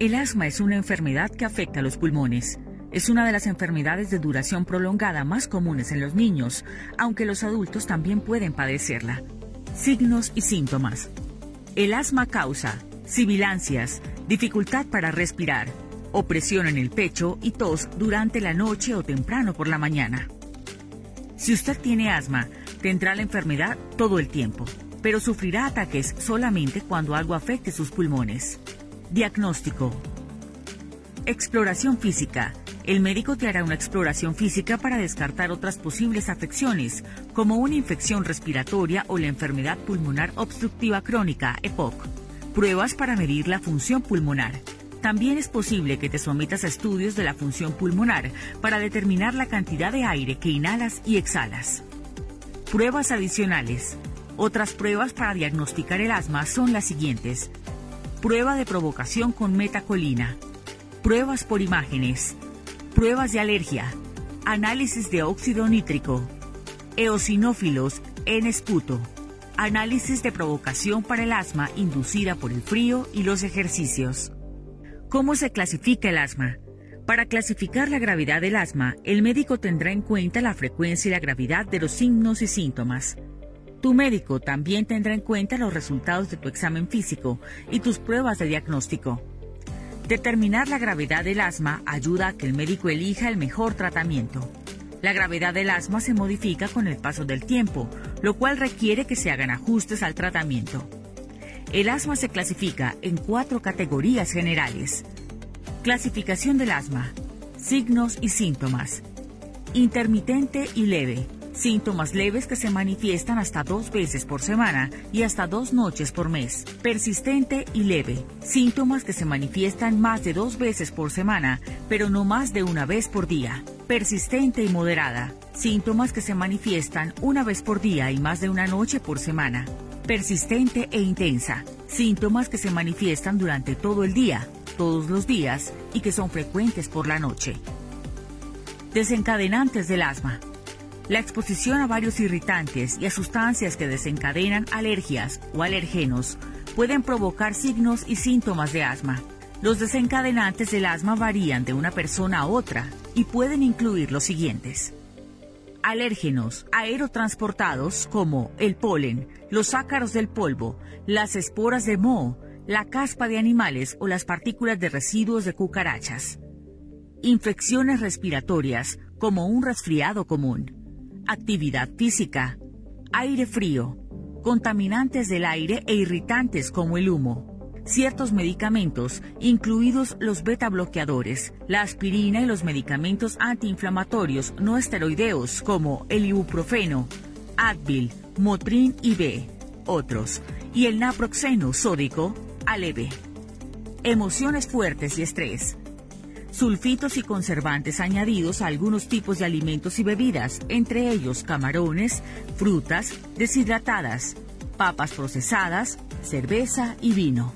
El asma es una enfermedad que afecta a los pulmones. Es una de las enfermedades de duración prolongada más comunes en los niños, aunque los adultos también pueden padecerla. Signos y síntomas. El asma causa sibilancias, dificultad para respirar, opresión en el pecho y tos durante la noche o temprano por la mañana. Si usted tiene asma, tendrá la enfermedad todo el tiempo, pero sufrirá ataques solamente cuando algo afecte sus pulmones. Diagnóstico. Exploración física el médico te hará una exploración física para descartar otras posibles afecciones, como una infección respiratoria o la enfermedad pulmonar obstructiva crónica, EPOC. Pruebas para medir la función pulmonar. También es posible que te sometas a estudios de la función pulmonar para determinar la cantidad de aire que inhalas y exhalas. Pruebas adicionales. Otras pruebas para diagnosticar el asma son las siguientes. Prueba de provocación con metacolina. Pruebas por imágenes pruebas de alergia, análisis de óxido nítrico, eosinófilos en esputo, análisis de provocación para el asma inducida por el frío y los ejercicios. ¿Cómo se clasifica el asma? Para clasificar la gravedad del asma, el médico tendrá en cuenta la frecuencia y la gravedad de los signos y síntomas. Tu médico también tendrá en cuenta los resultados de tu examen físico y tus pruebas de diagnóstico. Determinar la gravedad del asma ayuda a que el médico elija el mejor tratamiento. La gravedad del asma se modifica con el paso del tiempo, lo cual requiere que se hagan ajustes al tratamiento. El asma se clasifica en cuatro categorías generales. Clasificación del asma. Signos y síntomas. Intermitente y leve Síntomas leves que se manifiestan hasta dos veces por semana y hasta dos noches por mes. Persistente y leve. Síntomas que se manifiestan más de dos veces por semana, pero no más de una vez por día. Persistente y moderada. Síntomas que se manifiestan una vez por día y más de una noche por semana. Persistente e intensa. Síntomas que se manifiestan durante todo el día, todos los días y que son frecuentes por la noche. Desencadenantes del asma. La exposición a varios irritantes y a sustancias que desencadenan alergias o alergenos pueden provocar signos y síntomas de asma. Los desencadenantes del asma varían de una persona a otra y pueden incluir los siguientes. Alérgenos aerotransportados como el polen, los ácaros del polvo, las esporas de moho, la caspa de animales o las partículas de residuos de cucarachas. Infecciones respiratorias como un resfriado común actividad física, aire frío, contaminantes del aire e irritantes como el humo. Ciertos medicamentos, incluidos los beta bloqueadores, la aspirina y los medicamentos antiinflamatorios no esteroideos como el ibuprofeno, Advil, Motrin y B, otros, y el naproxeno sódico, Aleve. Emociones fuertes y estrés, sulfitos y conservantes añadidos a algunos tipos de alimentos y bebidas, entre ellos camarones, frutas, deshidratadas, papas procesadas, cerveza y vino.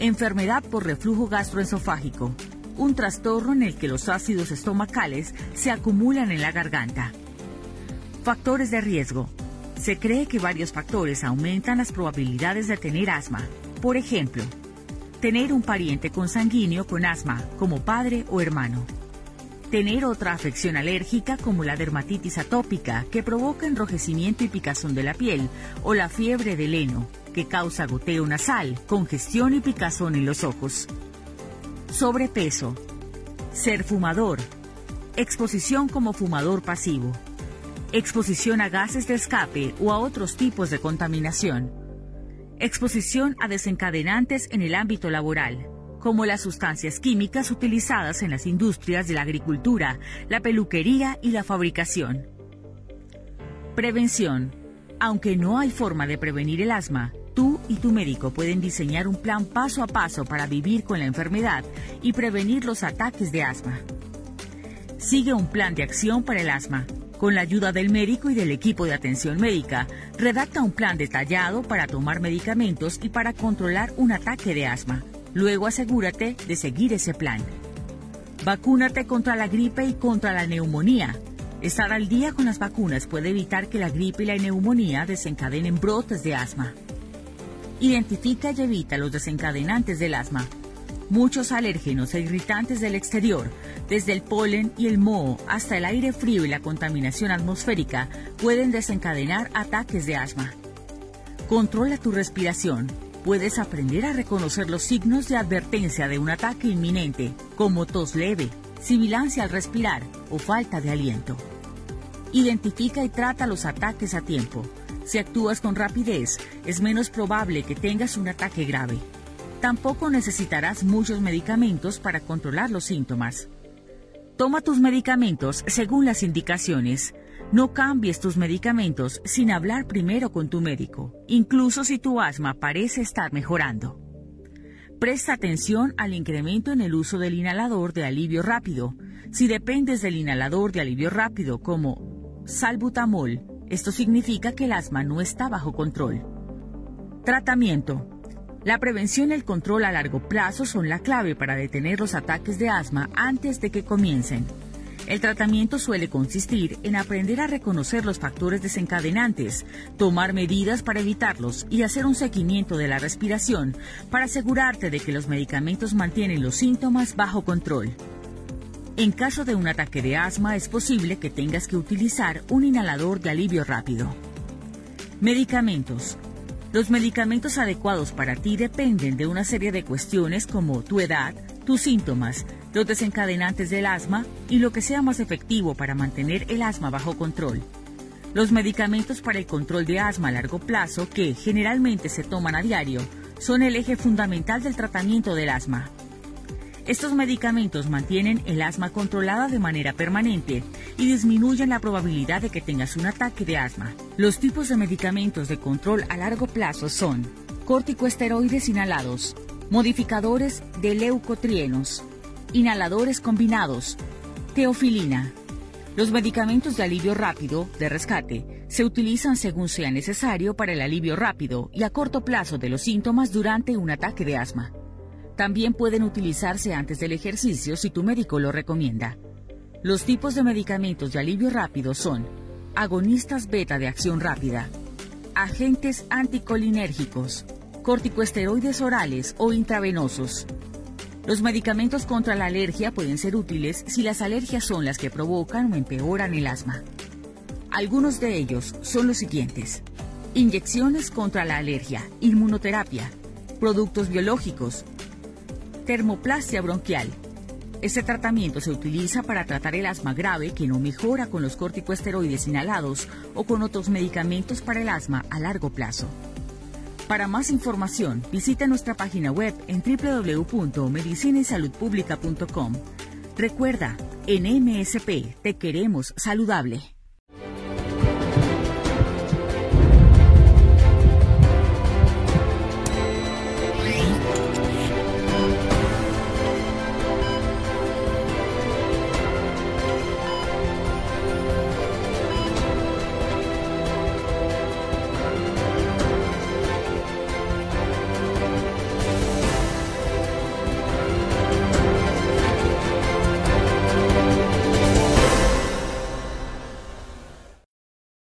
Enfermedad por reflujo gastroesofágico, un trastorno en el que los ácidos estomacales se acumulan en la garganta. Factores de riesgo. Se cree que varios factores aumentan las probabilidades de tener asma. Por ejemplo, Tener un pariente consanguíneo con asma, como padre o hermano. Tener otra afección alérgica como la dermatitis atópica, que provoca enrojecimiento y picazón de la piel, o la fiebre del heno, que causa goteo nasal, congestión y picazón en los ojos. Sobrepeso. Ser fumador. Exposición como fumador pasivo. Exposición a gases de escape o a otros tipos de contaminación Exposición a desencadenantes en el ámbito laboral, como las sustancias químicas utilizadas en las industrias de la agricultura, la peluquería y la fabricación. Prevención. Aunque no hay forma de prevenir el asma, Tú y tu médico pueden diseñar un plan paso a paso para vivir con la enfermedad y prevenir los ataques de asma. Sigue un plan de acción para el asma. Con la ayuda del médico y del equipo de atención médica, redacta un plan detallado para tomar medicamentos y para controlar un ataque de asma. Luego asegúrate de seguir ese plan. Vacúnate contra la gripe y contra la neumonía. Estar al día con las vacunas puede evitar que la gripe y la neumonía desencadenen brotes de asma. Identifica y evita los desencadenantes del asma. Muchos alérgenos e irritantes del exterior, desde el polen y el moho hasta el aire frío y la contaminación atmosférica, pueden desencadenar ataques de asma. Controla tu respiración. Puedes aprender a reconocer los signos de advertencia de un ataque inminente, como tos leve, sibilancia al respirar o falta de aliento. Identifica y trata los ataques a tiempo. Si actúas con rapidez, es menos probable que tengas un ataque grave. Tampoco necesitarás muchos medicamentos para controlar los síntomas. Toma tus medicamentos según las indicaciones. No cambies tus medicamentos sin hablar primero con tu médico, incluso si tu asma parece estar mejorando. Presta atención al incremento en el uso del inhalador de alivio rápido. Si dependes del inhalador de alivio rápido como salbutamol, esto significa que el asma no está bajo control. Tratamiento. La prevención y el control a largo plazo son la clave para detener los ataques de asma antes de que comiencen. El tratamiento suele consistir en aprender a reconocer los factores desencadenantes, tomar medidas para evitarlos y hacer un seguimiento de la respiración para asegurarte de que los medicamentos mantienen los síntomas bajo control. En caso de un ataque de asma es posible que tengas que utilizar un inhalador de alivio rápido. Medicamentos. Los medicamentos adecuados para ti dependen de una serie de cuestiones como tu edad, tus síntomas, los desencadenantes del asma y lo que sea más efectivo para mantener el asma bajo control. Los medicamentos para el control de asma a largo plazo, que generalmente se toman a diario, son el eje fundamental del tratamiento del asma. Estos medicamentos mantienen el asma controlada de manera permanente y disminuyen la probabilidad de que tengas un ataque de asma. Los tipos de medicamentos de control a largo plazo son corticosteroides inhalados, modificadores de leucotrienos, inhaladores combinados, teofilina. Los medicamentos de alivio rápido, de rescate, se utilizan según sea necesario para el alivio rápido y a corto plazo de los síntomas durante un ataque de asma. También pueden utilizarse antes del ejercicio si tu médico lo recomienda. Los tipos de medicamentos de alivio rápido son agonistas beta de acción rápida, agentes anticolinérgicos, corticosteroides orales o intravenosos, los medicamentos contra la alergia pueden ser útiles si las alergias son las que provocan o empeoran el asma. Algunos de ellos son los siguientes. Inyecciones contra la alergia, inmunoterapia, productos biológicos, termoplastia bronquial. Este tratamiento se utiliza para tratar el asma grave que no mejora con los corticosteroides inhalados o con otros medicamentos para el asma a largo plazo. Para más información, visita nuestra página web en www.medicinaysaludpublica.com. Recuerda, en MSP te queremos saludable.